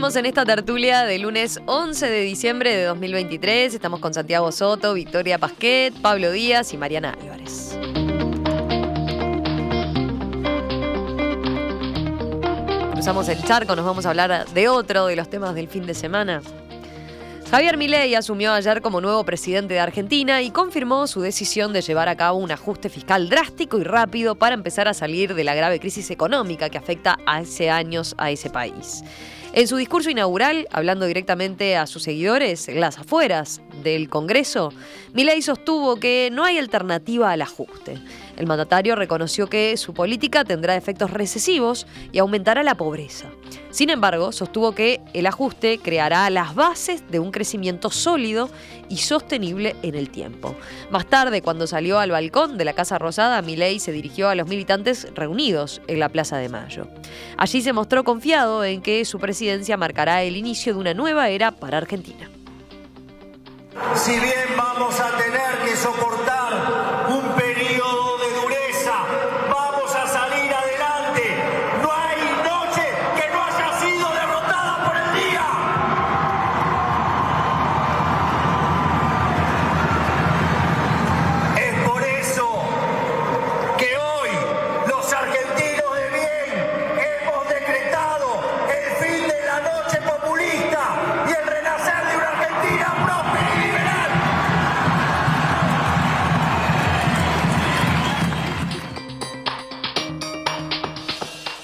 Seguimos en esta tertulia de lunes 11 de diciembre de 2023. Estamos con Santiago Soto, Victoria Pasquet, Pablo Díaz y Mariana Álvarez. Cruzamos el charco, nos vamos a hablar de otro de los temas del fin de semana. Javier Milei asumió ayer como nuevo presidente de Argentina y confirmó su decisión de llevar a cabo un ajuste fiscal drástico y rápido para empezar a salir de la grave crisis económica que afecta hace años a ese país. En su discurso inaugural, hablando directamente a sus seguidores en las afueras del Congreso, Milei sostuvo que no hay alternativa al ajuste. El mandatario reconoció que su política tendrá efectos recesivos y aumentará la pobreza. Sin embargo, sostuvo que el ajuste creará las bases de un crecimiento sólido y sostenible en el tiempo. Más tarde, cuando salió al balcón de la Casa Rosada, Milei se dirigió a los militantes reunidos en la Plaza de Mayo. Allí se mostró confiado en que su presidencia marcará el inicio de una nueva era para Argentina. Si bien vamos a tener que soportar un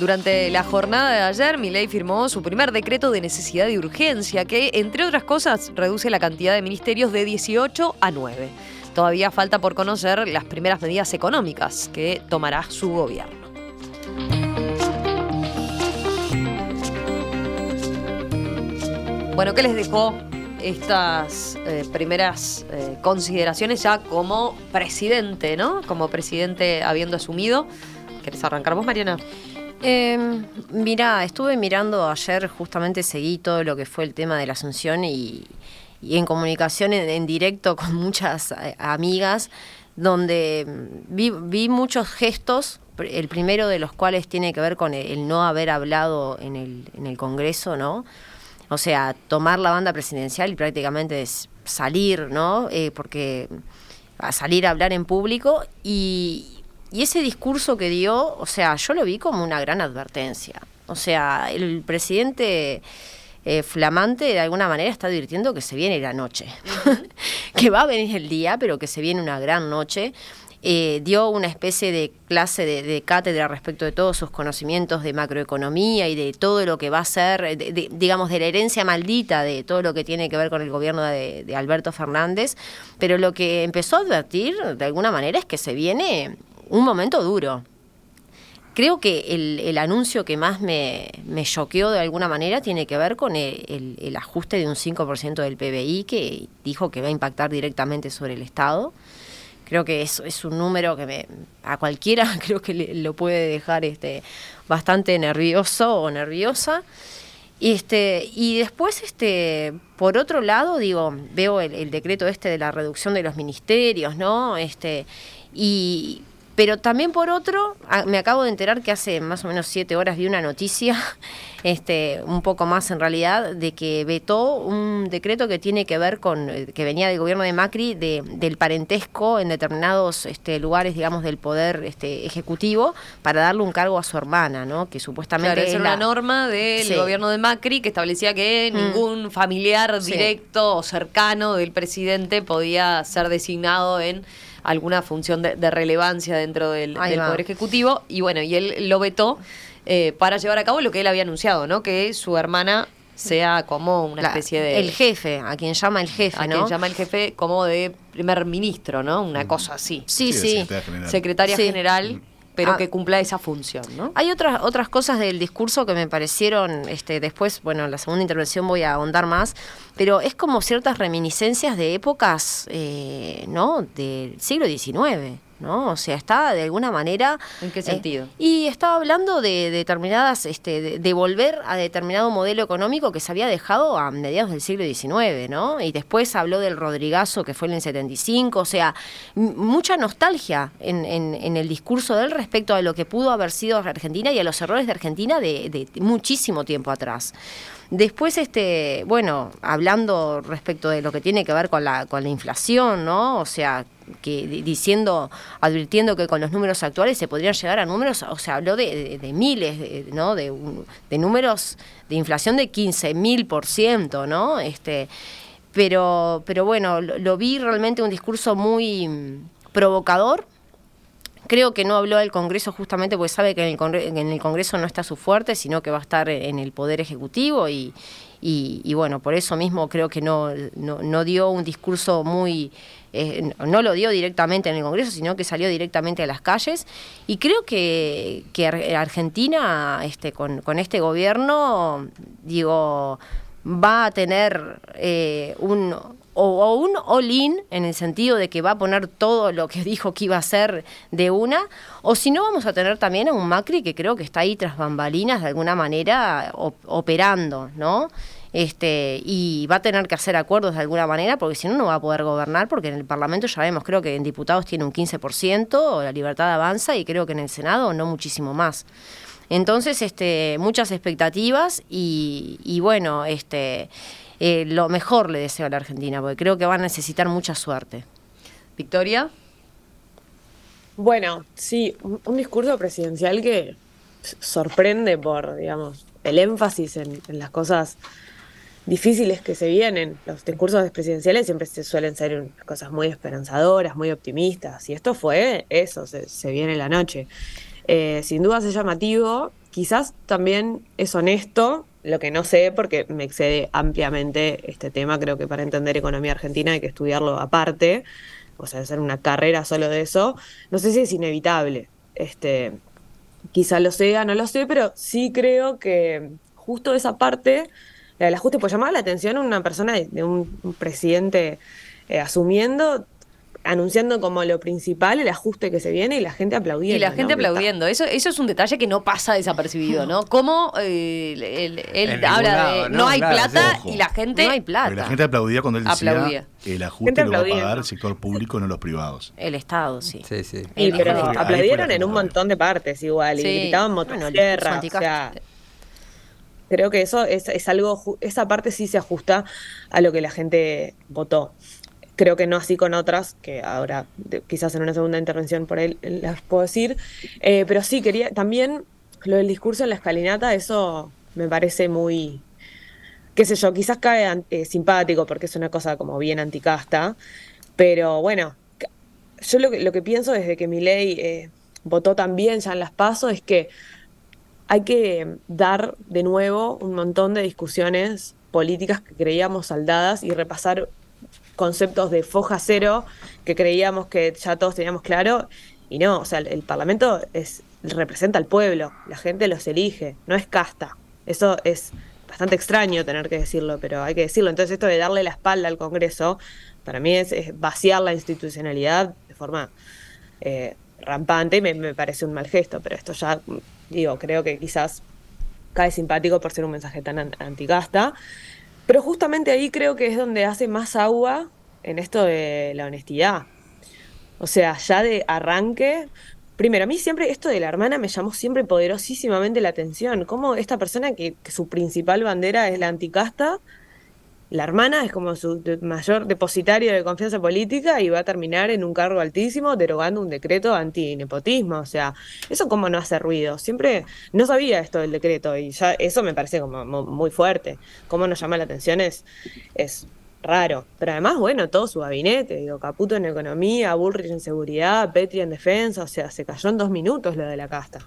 Durante la jornada de ayer, Milei firmó su primer decreto de necesidad y urgencia, que, entre otras cosas, reduce la cantidad de ministerios de 18 a 9. Todavía falta por conocer las primeras medidas económicas que tomará su gobierno. Bueno, ¿qué les dejó estas eh, primeras eh, consideraciones ya como presidente, ¿no? Como presidente habiendo asumido. ¿Querés arrancar vos, Mariana? Eh, mira, estuve mirando ayer, justamente seguí todo lo que fue el tema de la Asunción y, y en comunicación en, directo con muchas eh, amigas, donde mm, vi, vi muchos gestos, el primero de los cuales tiene que ver con el, el no haber hablado en el, en el Congreso, ¿no? O sea, tomar la banda presidencial y prácticamente salir, ¿no? Eh, porque a salir a hablar en público y, y ese discurso que dio, o sea, yo lo vi como una gran advertencia. O sea, el presidente eh, flamante de alguna manera está advirtiendo que se viene la noche, que va a venir el día, pero que se viene una gran noche. Eh, dio una especie de clase de, de cátedra respecto de todos sus conocimientos de macroeconomía y de todo lo que va a ser, de- de- digamos, de la herencia maldita de todo lo que tiene que ver con el gobierno de, de Alberto Fernández, pero lo que empezó a advertir de alguna manera es que se viene un momento duro. Creo que el, el anuncio que más me, me choqueó de alguna manera tiene que ver con el, ajuste de un 5% del PBI que dijo que va a impactar directamente sobre el Estado. Creo que es, es un número que me, a cualquiera creo que le- lo puede dejar este, bastante nervioso o nerviosa. Y, este, y después, este, por otro lado, digo, veo el, el decreto este de la reducción de los ministerios, ¿no? Este, y, pero también por otro, a- me acabo de enterar que hace más o menos siete horas vi una noticia, este, un poco más en realidad, de que vetó un decreto que tiene que ver con, eh, que venía del gobierno de Macri, de, del parentesco en determinados este, lugares, digamos, del poder este, ejecutivo, para darle un cargo a su hermana, ¿no? Que supuestamente Claro, es era la- una norma del Sí. gobierno de Macri que establecía que Mm. ningún familiar Sí. directo o cercano del presidente podía ser designado en alguna función de, de relevancia dentro del, del. Poder Ejecutivo. Y bueno, y él lo vetó eh, para llevar a cabo lo que él había anunciado, ¿no? Que su hermana sea como una la- especie de... El jefe, a quien llama el jefe, a ¿no? quien llama el jefe como de primer ministro, ¿no? Una cosa así. Sí, Sí, sí. secretaria general. Secretaria Sí. general, pero Ah. que cumpla esa función, ¿no? Hay otras otras cosas del discurso que me parecieron, este, después, bueno, en la segunda intervención voy a ahondar más, pero es como ciertas reminiscencias de épocas, eh, ¿no? Del siglo XIX. ¿No? O sea, está de alguna manera... ¿En qué eh, sentido? y estaba hablando de determinadas, este, de, de volver a determinado modelo económico que se había dejado a mediados del siglo XIX, ¿no? Y después habló del Rodrigazo, que fue en el 75, o sea, mucha nostalgia en, en- en el discurso de él respecto a lo que pudo haber sido Argentina y a los errores de Argentina de, de muchísimo tiempo atrás. Después, este, bueno, hablando respecto de lo que tiene que ver con la, con la inflación, ¿no? O sea, que di- diciendo, advirtiendo que con los números actuales se podrían llegar a números, o sea, habló de, miles, de, ¿no? De, de números de inflación de 15 mil por ciento, ¿no? Este, pero, pero bueno, lo, lo vi realmente un discurso muy mm, provocador, Creo que no habló al Congreso justamente porque sabe que en el, Congre- en el Congreso no está su fuerte, sino que va a estar en el Poder Ejecutivo y, bueno, por eso mismo creo que no, no, dio un discurso muy... eh, no lo dio directamente en el Congreso, sino que salió directamente a las calles. Y creo que, que Ar- Argentina, este, con, con este gobierno, digo, va a tener eh, un o, un all-in en el sentido de que va a poner todo lo que dijo que iba a hacer de una, o si no vamos a tener también a un Macri que creo que está ahí tras bambalinas de alguna manera op- operando, ¿no? Este, y va a tener que hacer acuerdos de alguna manera porque si no no va a poder gobernar porque en el Parlamento ya vemos, creo que en diputados tiene un 15%, la libertad avanza y creo que en el Senado no muchísimo más. Entonces, este, muchas expectativas y bueno, este, eh, lo mejor le deseo a la Argentina, porque creo que va a necesitar mucha suerte. Victoria. Bueno, sí, un, discurso presidencial que sorprende por, digamos, el énfasis en, las cosas difíciles que se vienen. Los discursos presidenciales siempre se suelen ser cosas muy esperanzadoras, muy optimistas. Y esto fue eso, se, se viene la noche. Eh, sin duda es llamativo, quizás también es honesto, lo que no sé porque me excede ampliamente este tema, creo que para entender economía argentina hay que estudiarlo aparte, o sea, hacer una carrera solo de eso, no sé si es inevitable, este, quizá lo sea, no lo sé, pero sí creo que justo esa parte, la del ajuste, pues llamaba la atención una persona de, un presidente eh, asumiendo anunciando como lo principal el ajuste que se viene y la gente aplaudiendo. Y la gente aplaudiendo. Eso, eso es un detalle que no pasa desapercibido, ¿no? Cómo eh, él, En habla de no, ¿no? hay Claro, plata ojo. y la gente. No hay plata. Porque la gente aplaudía cuando él decía Aplaudía. el ajuste Gente lo va a pagar el sector público, no los privados. El Estado, sí. Sí, sí. Ahí pero aplaudieron en un montón de partes igual, Sí. y gritaban Bueno, motosierra, discurso o sea, creo que eso es, es algo, esa parte sí se ajusta a lo que la gente votó. Creo que no así con otras, que ahora quizás en una segunda intervención por él las puedo decir, Eh, pero sí quería, también lo del discurso en la escalinata, eso me parece muy, qué sé yo, quizás cae eh, simpático porque es una cosa como bien anticasta, pero bueno, yo lo que, lo que pienso desde que mi ley votó también ya en las pasos es que hay que dar de nuevo un montón de discusiones políticas que creíamos saldadas y repasar conceptos de foja cero que creíamos que ya todos teníamos claro y no, o sea, el, Parlamento es representa al pueblo, la gente los elige, no es casta. Eso es bastante extraño tener que decirlo, pero hay que decirlo. Entonces esto de darle la espalda al Congreso, para mí es, es vaciar la institucionalidad de forma eh, rampante y me, me parece un mal gesto, pero esto ya, digo, creo que quizás cae simpático por ser un mensaje tan an- anticasta. Pero justamente ahí creo que es donde hace más agua en esto de la honestidad. O sea, ya de arranque. Primero, a mí siempre esto de la hermana me llamó siempre poderosísimamente la atención. Cómo esta persona que, que su principal bandera es la anticasta, la hermana es como su mayor depositario de confianza política y va a terminar en un cargo altísimo derogando un decreto anti-nepotismo. O sea, eso como no hace ruido. Siempre no sabía esto del decreto y ya eso me parece como mu- muy fuerte. Cómo nos llama la atención es, es raro. Pero además, bueno, todo su gabinete, digo, Caputo en economía, Bullrich en seguridad, Petri en defensa, o sea, se cayó en dos minutos lo de la casta.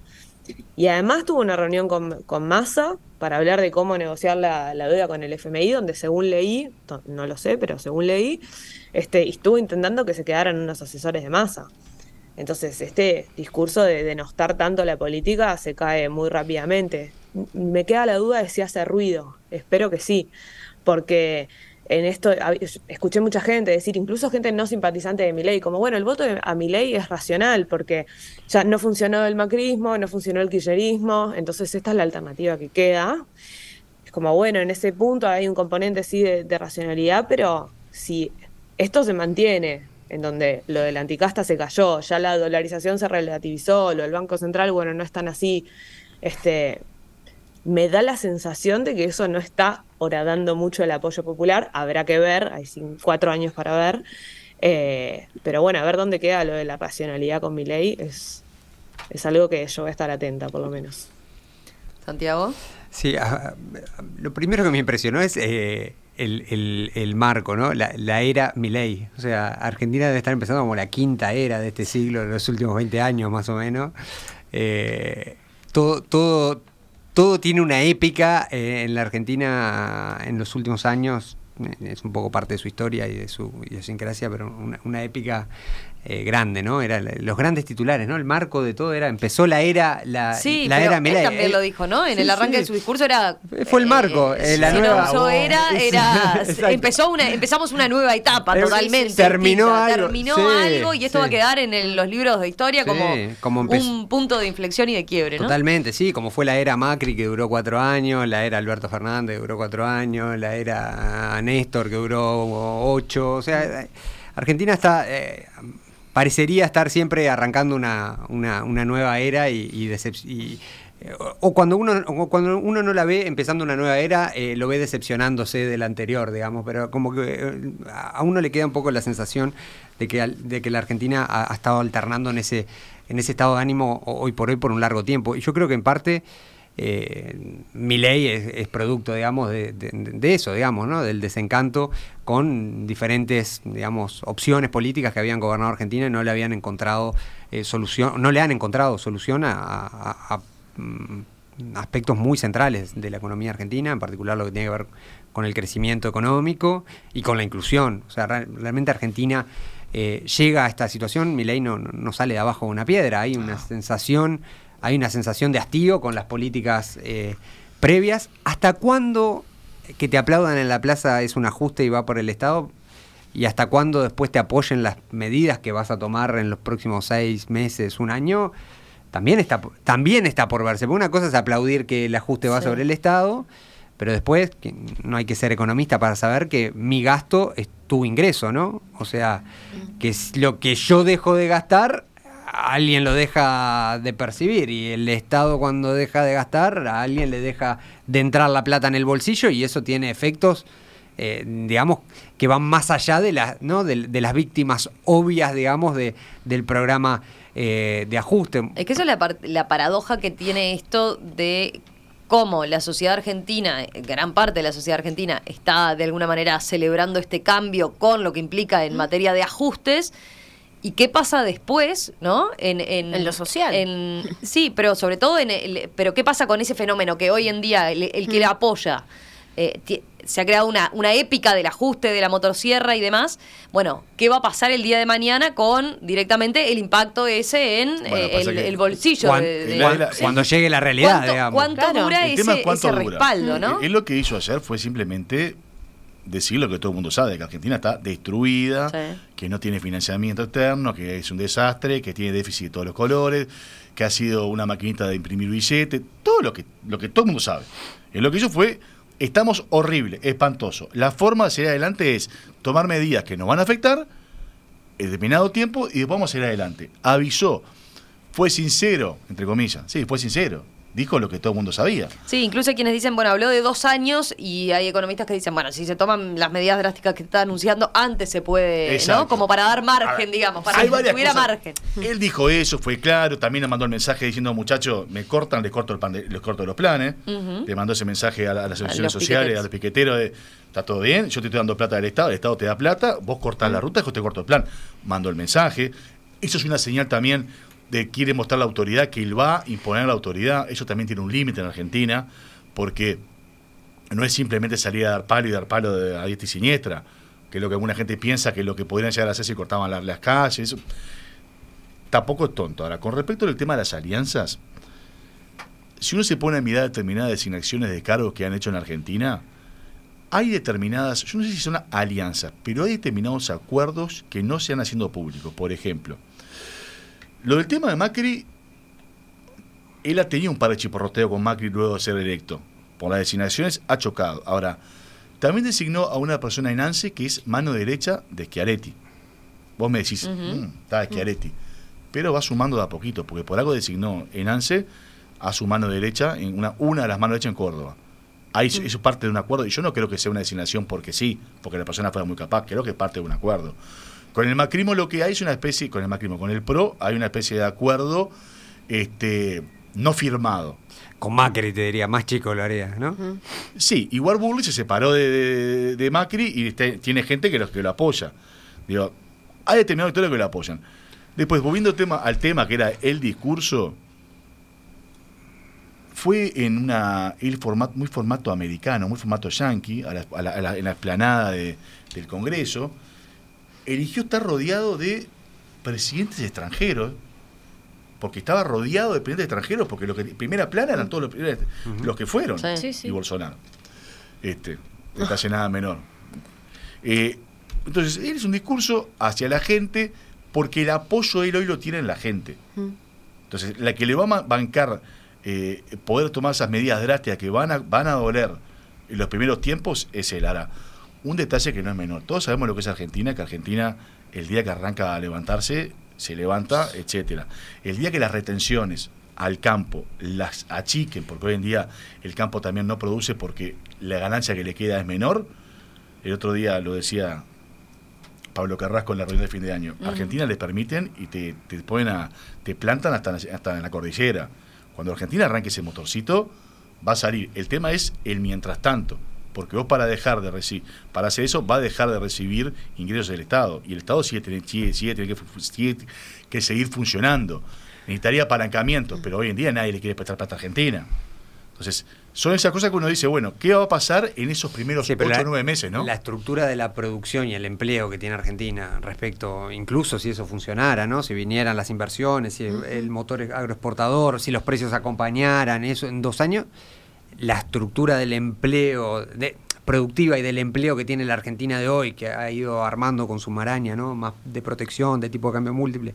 Y además tuvo una reunión con, con Massa para hablar de cómo negociar la, la deuda con el FMI, donde según leí, no lo sé, pero según leí, este, estuvo intentando que se quedaran unos asesores de Massa. Entonces, este discurso de denostar tanto la política se cae muy rápidamente. Me queda la duda de si hace ruido. Espero que sí, porque en esto, escuché mucha gente decir, incluso gente no simpatizante de mi ley, como bueno, el voto a mi ley es racional, porque ya no funcionó el macrismo, no funcionó el kirchnerismo, entonces esta es la alternativa que queda. Es como, bueno, en ese punto hay un componente sí de, racionalidad, pero si esto se mantiene, en donde lo del anticasta se cayó, ya la dolarización se relativizó, lo del Banco Central, bueno, no es tan así, este, me da la sensación de que eso no está horadando mucho el apoyo popular. Habrá que ver, hay cuatro años para ver. Eh, pero bueno, a ver dónde queda lo de la racionalidad con mi ley es, es algo que yo voy a estar atenta, por lo menos. Santiago. Sí, lo primero que me impresionó es eh, el, marco, ¿no? La, era Milei. O sea, Argentina debe estar empezando como la quinta era de este siglo, de los últimos 20 años más o menos. Eh, todo, todo, todo tiene una épica eh, en la Argentina en los últimos años. Es un poco parte de su historia y de su idiosincrasia, pero una, una épica eh, grande, ¿no? Era los grandes titulares, ¿no? El marco de todo era, empezó la era, la, sí, la era Él también lo dijo, ¿no? En el arranque de su discurso era. Fue el marco, eh, la nueva. No, era, era empezó una, empezamos una nueva etapa totalmente. Terminó algo. Terminó algo y esto va a quedar en los libros de historia como, un punto de inflexión y de quiebre, ¿no? Totalmente, sí, como fue la era Macri que duró cuatro años, la era Alberto Fernández que duró cuatro años, la era Néstor que duró ocho, o sea. Argentina está eh, parecería estar siempre arrancando una, una, nueva era y, eh, o cuando uno cuando uno no la ve empezando una nueva era eh, lo ve decepcionándose de la anterior digamos pero como que eh, a uno le queda un poco la sensación de que de que la Argentina ha, estado alternando en ese en ese estado de ánimo hoy por hoy por un largo tiempo. Y yo creo que en parte eh, mi ley es, producto, digamos, de, eso, digamos, ¿no? Del desencanto con diferentes, digamos, opciones políticas que habían gobernado Argentina y no le habían encontrado eh, solución, no le han encontrado solución a, mm, aspectos muy centrales de la economía argentina, en particular lo que tiene que ver con el crecimiento económico y con la inclusión. O sea, realmente Argentina eh, llega a esta situación, mi ley no, no, sale de abajo de una piedra, hay una sensación hay una sensación de hastío con las políticas eh, previas. ¿Hasta cuándo que te aplaudan en la plaza es un ajuste y va por el Estado? ¿Y hasta cuándo después te apoyen las medidas que vas a tomar en los próximos seis meses, un año? También está, también está por verse. una cosa es aplaudir que el ajuste va sobre el Estado, pero después no hay que ser economista para saber que mi gasto es tu ingreso, ¿no? O sea, que lo que yo dejo de gastar alguien lo deja de percibir y el Estado cuando deja de gastar, a alguien le deja de entrar la plata en el bolsillo y eso tiene efectos, eh, digamos, que van más allá de, la, ¿no? de, las víctimas obvias, digamos, de, del programa eh, de ajuste. Es que eso es la, la paradoja que tiene esto de cómo la sociedad argentina, gran parte de la sociedad argentina, está de alguna manera celebrando este cambio con lo que implica en materia de ajustes ¿Y qué pasa después, no? En, en, lo social. sí, pero sobre todo en el, pero qué pasa con ese fenómeno que hoy en día el, que le mm. apoya eh, se ha creado una, una épica del ajuste de la motosierra y demás. Bueno, ¿qué va a pasar el día de mañana con directamente el impacto ese en eh, el, bolsillo? Cuando, llegue la realidad, ¿Cuánto, digamos. ¿Cuánto dura ese, respaldo, no? Él lo que hizo ayer fue simplemente decir lo que todo el mundo sabe, que Argentina está destruida, que no tiene financiamiento externo, que es un desastre, que tiene déficit de todos los colores, que ha sido una maquinita de imprimir billetes, todo lo que, lo que todo el mundo sabe. Y lo que hizo fue, estamos horrible, espantoso. La forma de seguir adelante es tomar medidas que nos van a afectar en determinado tiempo y después vamos a seguir adelante. Avisó, fue sincero, entre comillas, sí, fue sincero dijo lo que todo el mundo sabía. Sí, incluso hay quienes dicen, bueno, habló de dos años y hay economistas que dicen, bueno, si se toman las medidas drásticas que está anunciando, antes se puede, ¿no? Como para dar margen, digamos, para que tuviera margen. Él dijo eso, fue claro, también le mandó el mensaje diciendo, muchachos, me cortan, les corto, el pan les corto los planes. Le mandó ese mensaje a, las asociaciones sociales, a los piqueteros de, está todo bien, yo te estoy dando plata del Estado, el Estado te da plata, vos cortás la ruta, yo te corto el plan. Mandó el mensaje. Eso es una señal también de quiere mostrar la autoridad, que él va a imponer la autoridad. Eso también tiene un límite en Argentina, porque no es simplemente salir a dar palo y dar palo de, a diestra y siniestra, que es lo que alguna gente piensa que lo que podrían llegar a hacer si cortaban las, calles. Tampoco es tonto. Ahora, con respecto al tema de las alianzas, si uno se pone a mirar determinadas designaciones de cargos que han hecho en Argentina, hay determinadas, yo no sé si son alianzas, pero hay determinados acuerdos que no se han haciendo públicos. Por ejemplo, lo del tema de Macri, él ha tenido un par de chiporroteos con Macri luego de ser electo. Por las designaciones ha chocado. Ahora, también designó a una persona en ANSE que es mano derecha de Schiaretti. Vos me decís, "Mm, está Schiaretti. Pero va sumando de a poquito, porque por algo designó en ANSE a su mano derecha, en una, una de las manos derechas en Córdoba. Ahí eso es parte de un acuerdo, y yo no creo que sea una designación porque sí, porque la persona fuera muy capaz, creo que es parte de un acuerdo. Con el macrimo lo que hay es una especie, con el macrimo, con el PRO hay una especie de acuerdo este, no firmado. Con Macri te diría, más chico lo haría, ¿no? Sí, igual Burley se separó de, de- de Macri y tiene gente que lo, que lo apoya. Digo, hay determinados actores que lo apoyan. Después, volviendo tema, al tema que era el discurso, fue en una el formato, muy formato americano, muy formato yankee, a la- a la- a la- en la explanada de- del Congreso, eligió estar rodeado de presidentes extranjeros, porque estaba rodeado de presidentes extranjeros, porque lo que primera plana eran todos los, primeros- los que fueron, Sí. Sí, sí. y Bolsonaro. Este, detalle nada menor. Eh, entonces, él es un discurso hacia la gente porque el apoyo él hoy lo tiene en la gente. Entonces, la que le va a bancar eh, poder tomar esas medidas drásticas que van a, van a doler en los primeros tiempos es él. Ahora, un detalle que no es menor. Todos sabemos lo que es Argentina, que Argentina, el día que arranca a levantarse, se levanta, etcétera. El día que las retenciones al campo las achiquen, porque hoy en día el campo también no produce porque la ganancia que le queda es menor. El otro día lo decía Pablo Carrasco en la reunión de fin de año. Argentina les permiten y te, te ponen a, te plantan hasta, hasta en la cordillera. Cuando Argentina arranque ese motorcito, va a salir. El tema es el mientras tanto. Porque vos para dejar de recibir, para hacer eso, va a dejar de recibir ingresos del Estado. Y el Estado sigue, teni- sigue, sigue teniendo que, fu- sigue que seguir funcionando. Necesitaría apalancamiento, pero hoy en día nadie le quiere prestar plata a Argentina. Entonces, son esas cosas que uno dice, bueno, ¿qué va a pasar en esos primeros Sí, pero 8 o la- 9 meses, no? La estructura de la producción y el empleo que tiene Argentina respecto, incluso si eso funcionara, ¿no? Si vinieran las inversiones, si el, el motor agroexportador, si los precios acompañaran, eso en dos años, la estructura del empleo de, productiva y del empleo que tiene la Argentina de hoy, que ha ido armando con su maraña, ¿no? Más de protección, de tipo de cambio múltiple,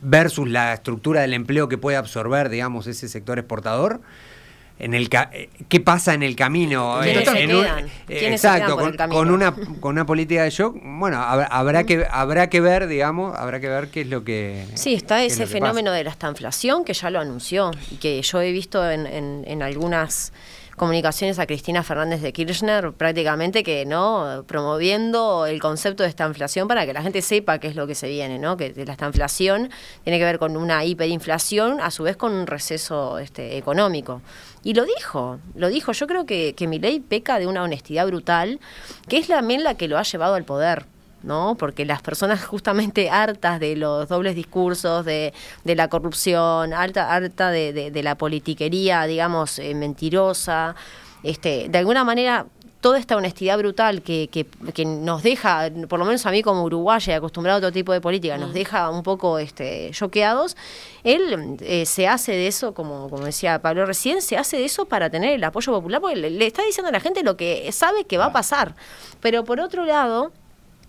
versus la estructura del empleo que puede absorber, digamos, ese sector exportador. En el ca- eh, ¿Qué pasa en el camino? ¿Quiénes Eh, se en quedan? eh, ¿Quiénes se exacto, quedan por con, el camino? con una, con una política de shock. Bueno, habrá, habrá que, habrá que ver, digamos, habrá que ver qué es lo que. Sí, está es ese que fenómeno pasa. de la estanflación que ya lo anunció y que yo he visto en, en- en algunas comunicaciones a Cristina Fernández de Kirchner prácticamente que no promoviendo el concepto de estanflación para que la gente sepa qué es lo que se viene, ¿no? Que la estanflación tiene que ver con una hiperinflación, a su vez con un receso este, económico. Y lo dijo, lo dijo. Yo creo que, que Milei peca de una honestidad brutal, que es también la que lo ha llevado al poder. ¿No? Porque las personas justamente hartas de los dobles discursos, de, de la corrupción, harta, harta de, de- de la politiquería, digamos, eh, mentirosa, este, de alguna manera toda esta honestidad brutal que, que, que nos deja, por lo menos a mí como uruguaya, acostumbrado a otro tipo de política, nos deja un poco este, choqueados, él eh, se hace de eso, como, como decía Pablo recién, se hace de eso para tener el apoyo popular, porque le, le está diciendo a la gente lo que sabe que va a pasar. Pero por otro lado,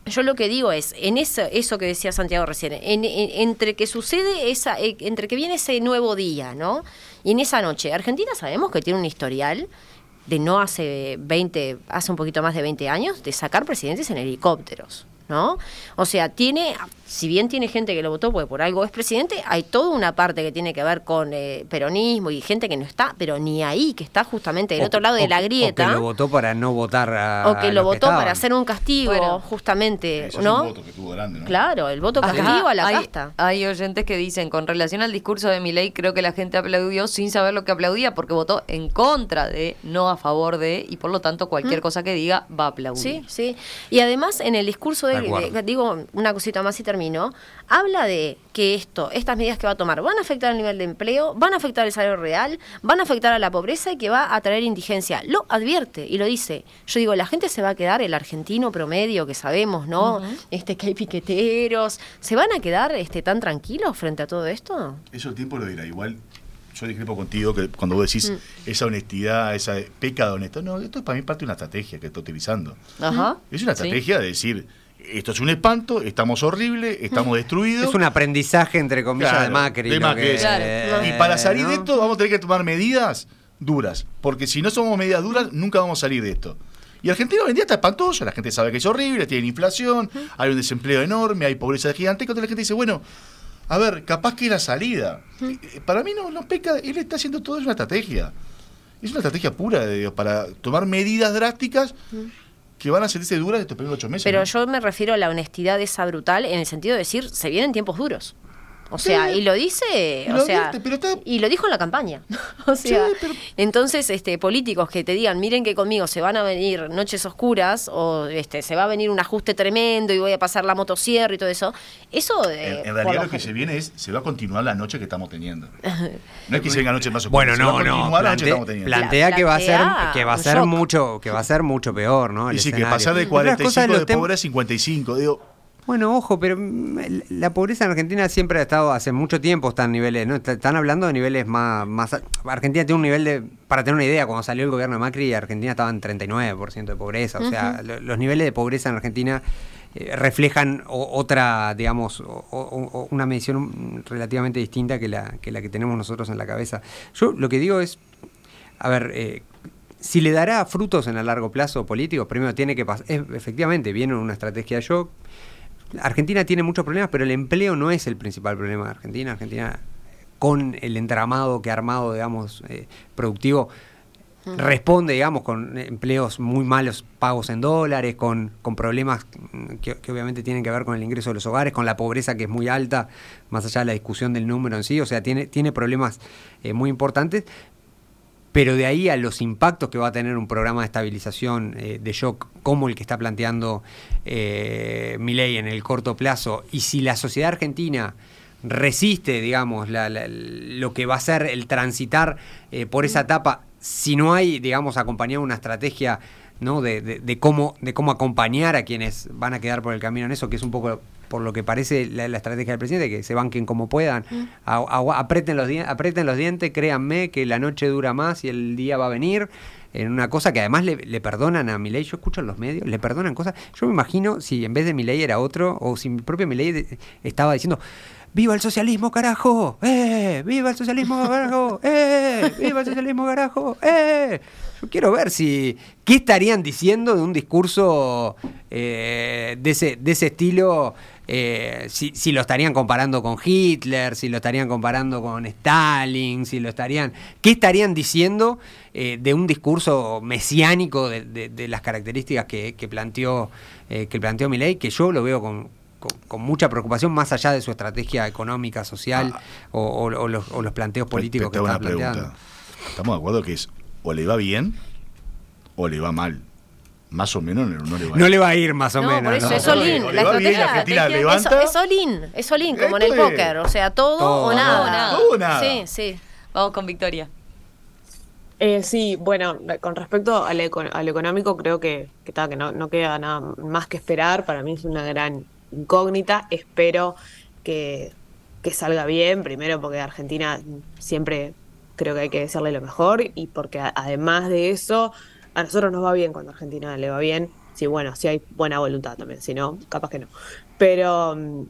yo lo que digo es, en eso, eso que decía Santiago recién, en- en- entre que sucede esa, eh, entre que viene ese nuevo día, ¿no? Y en esa noche, Argentina sabemos que tiene un historial de no hace 20, hace un poquito más de 20 años, de sacar presidentes en helicópteros, ¿no? O sea, tiene, si bien tiene gente que lo votó porque por algo es presidente, hay toda una parte que tiene que ver con eh, peronismo y gente que no está, pero ni ahí, que está justamente del O otro lado de la grieta. O que lo votó para no votar a. o que a lo votó para hacer un castigo, Bueno. justamente, Eso es ¿no? un voto que tuvo grande, ¿no? Claro, el voto Acá castigo a la hay, casta. hay oyentes que dicen, con relación al discurso de Milei, creo que la gente aplaudió sin saber lo que aplaudía, porque votó en contra de, no a favor de, y por lo tanto cualquier cosa que diga va a aplaudir. Sí, sí. Y además en el discurso de, De acuerdo. de- digo una cosita más y termino, habla de que esto, estas medidas que va a tomar van a afectar el nivel de empleo, van a afectar el salario real, van a afectar a la pobreza y que va a traer indigencia. Lo advierte y lo dice. Yo digo, la gente se va a quedar, el argentino promedio que sabemos, ¿no? Este que hay piqueteros, ¿se van a quedar este tan tranquilos frente a todo esto? Eso el tiempo lo dirá. Igual yo discrepo contigo que cuando vos decís mm. esa honestidad, esa peca de honesto, no, esto es para mí parte de una estrategia que está utilizando. Ajá. Es una estrategia de decir, esto es un espanto, estamos horribles, estamos destruidos. Es un aprendizaje, entre comillas, de Macri. y para salir de esto vamos a tener que tomar medidas duras, porque si no somos medidas duras, nunca vamos a salir de esto. Y Argentina hoy en día está espantoso, la gente sabe que es horrible, tiene inflación, hay un desempleo enorme, hay pobreza gigante, y la gente dice, bueno, a ver, capaz que es la salida. Eh, para mí no, no peca, él está haciendo todo, es una estrategia. Es una estrategia pura de Dios, para tomar medidas drásticas que van a sentirse duras estos primeros ocho meses. Pero yo me refiero a la honestidad esa brutal en el sentido de decir, se vienen tiempos duros. O sea, y lo dice, o sea, y lo dijo en la campaña. o sea, entonces, este, políticos que te digan, miren que conmigo se van a venir noches oscuras o este, se va a venir un ajuste tremendo y voy a pasar la motosierra y todo eso, eso. en, eh, realidad lo que se viene es, se va a continuar la noche que estamos teniendo. No es que se venga noche más oscura. Bueno, no, no. Plantea, que va a ser, que va a ser mucho, que va a ser mucho peor, ¿no? y sí, que pasar de 45 de pobre a 55, digo bueno, ojo, pero mm, la pobreza en Argentina siempre ha estado, hace mucho tiempo está en niveles, ¿no? Están hablando de niveles más, más... Argentina tiene un nivel de, para tener una idea, cuando salió el gobierno de Macri, Argentina estaba en 39% de pobreza, o sea, los niveles de pobreza en Argentina eh, reflejan otra, digamos, una medición relativamente distinta que la, que la que tenemos nosotros en la cabeza. Yo lo que digo es, a ver, eh, si le dará frutos en el largo plazo político, primero tiene que pasar, efectivamente, viene una estrategia de shock, Argentina tiene muchos problemas, pero el empleo no es el principal problema de Argentina. Argentina, con el entramado que ha armado, digamos, eh, productivo, responde, digamos, con empleos muy malos pagos en dólares, con, con problemas que, obviamente tienen que ver con el ingreso de los hogares, con la pobreza que es muy alta, más allá de la discusión del número en sí, o sea, tiene, tiene problemas eh, muy importantes, pero de ahí a los impactos que va a tener un programa de estabilización eh, de shock como el que está planteando eh, Milei en el corto plazo, y si la sociedad argentina resiste, digamos, lo que va a ser el transitar eh, por esa etapa, si no hay, digamos, acompañado una estrategia ¿no? De, de, cómo, de cómo acompañar a quienes van a quedar por el camino en eso, que es un poco por lo que parece la, estrategia del presidente, que se banquen como puedan, mm. aprieten, los aprieten los dientes, créanme que la noche dura más y el día va a venir. En una cosa que además le, perdonan a Milei, yo escucho en los medios, le perdonan cosas. Yo me imagino si en vez de Milei era otro, o si mi propio Milei estaba diciendo, ¡Viva el socialismo, carajo! ¡Eh! ¡Viva el socialismo, carajo! ¡Eh! ¡Viva el socialismo, carajo! ¡Eh! Yo quiero ver si. ¿Qué estarían diciendo de un discurso eh, de, ese, de ese estilo eh, si, lo estarían comparando con Hitler, si lo estarían comparando con Stalin, si lo estarían. ¿Qué estarían diciendo eh, de un discurso mesiánico de, las características que, planteó eh, que planteó Milley, que yo lo veo con, mucha preocupación, más allá de su estrategia económica, social ah. o, los, planteos políticos que está planteando. Estamos de acuerdo que es o le va bien o le va mal más o menos no le va a ir. No le va a ir más o no, menos. Por eso es all-in. La estrategia es, es es all-in, como en el póker. O sea, todo, o nada. Todo o nada. Sí, sí. Vamos con Victoria. Eh, sí, bueno, con respecto al, económico, creo que, que, que no, no, queda nada más que esperar. Para mí es una gran incógnita. Espero que, que salga bien, primero porque Argentina siempre creo que hay que decirle lo mejor y porque además de eso a nosotros nos va bien cuando a Argentina le va bien. Sí, bueno, si hay buena voluntad también, si no, capaz que no. Pero mm,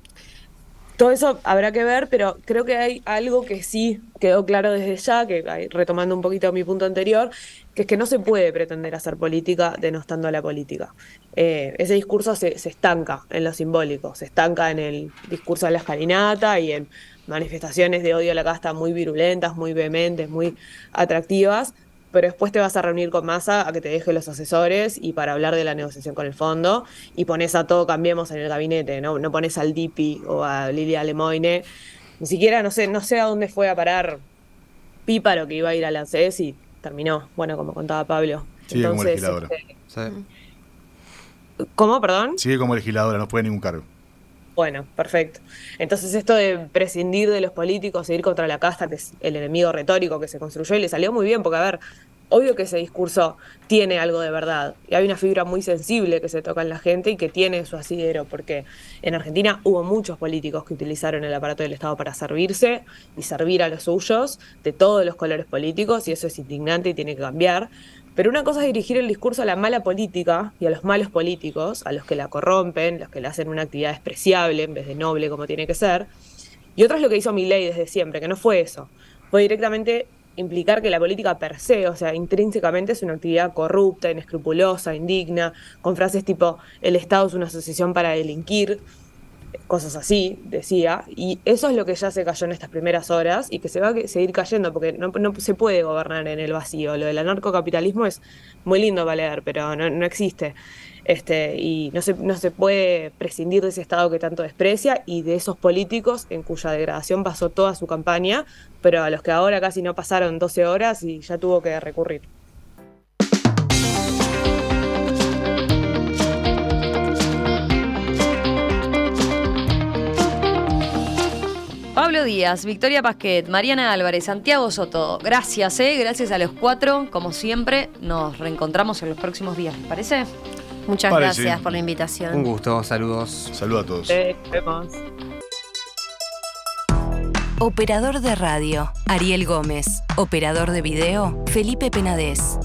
todo eso habrá que ver, pero creo que hay algo que sí quedó claro desde ya, que retomando un poquito mi punto anterior, que es que no se puede pretender hacer política denostando a la política. Eh, ese discurso se, se, estanca en lo simbólico, se estanca en el discurso de la escalinata y en manifestaciones de odio a la casta muy virulentas, muy vehementes, muy atractivas, pero después te vas a reunir con Massa a que te deje los asesores y para hablar de la negociación con el fondo y pones a todo Cambiemos en el gabinete, ¿no? No pones al Dipi o a Lilia Lemoine. Ni siquiera, no sé, no sé a dónde fue a parar Píparo que iba a ir a la CES y terminó, bueno, como contaba Pablo. Sigue como legisladora. Este, ¿Cómo, perdón? Sigue como legisladora, no puede ningún cargo. Bueno, perfecto. Entonces esto de prescindir de los políticos e ir contra la casta, que es el enemigo retórico que se construyó y le salió muy bien, porque a ver, obvio que ese discurso tiene algo de verdad. Y hay una fibra muy sensible que se toca en la gente y que tiene su asidero, porque en Argentina hubo muchos políticos que utilizaron el aparato del Estado para servirse y servir a los suyos, de todos los colores políticos, y eso es indignante y tiene que cambiar. Pero una cosa es dirigir el discurso a la mala política y a los malos políticos, a los que la corrompen, los que le hacen una actividad despreciable en vez de noble como tiene que ser. Y otra es lo que hizo ley desde siempre, que no fue eso. Fue directamente implicar que la política per se, o sea, intrínsecamente es una actividad corrupta, inescrupulosa, indigna, con frases tipo el Estado es una asociación para delinquir, cosas así, decía, y eso es lo que ya se cayó en estas primeras horas y que se va a seguir cayendo porque no, se puede gobernar en el vacío. Lo del anarcocapitalismo es muy lindo para leer, pero no, no existe. Este, y no se, no se puede prescindir de ese Estado que tanto desprecia y de esos políticos en cuya degradación pasó toda su campaña, pero a los que ahora casi no pasaron 12 horas y ya tuvo que recurrir. Pablo Díaz, Victoria Pasquet, Mariana Álvarez, Santiago Soto, gracias, ¿eh? gracias a los cuatro, como siempre, nos reencontramos en los próximos días, ¿les parece? Muchas gracias por la invitación. Un gusto, saludos. Saludos a todos. Eh, vemos. Operador de radio, Ariel Gómez. Operador de video, Felipe Penades.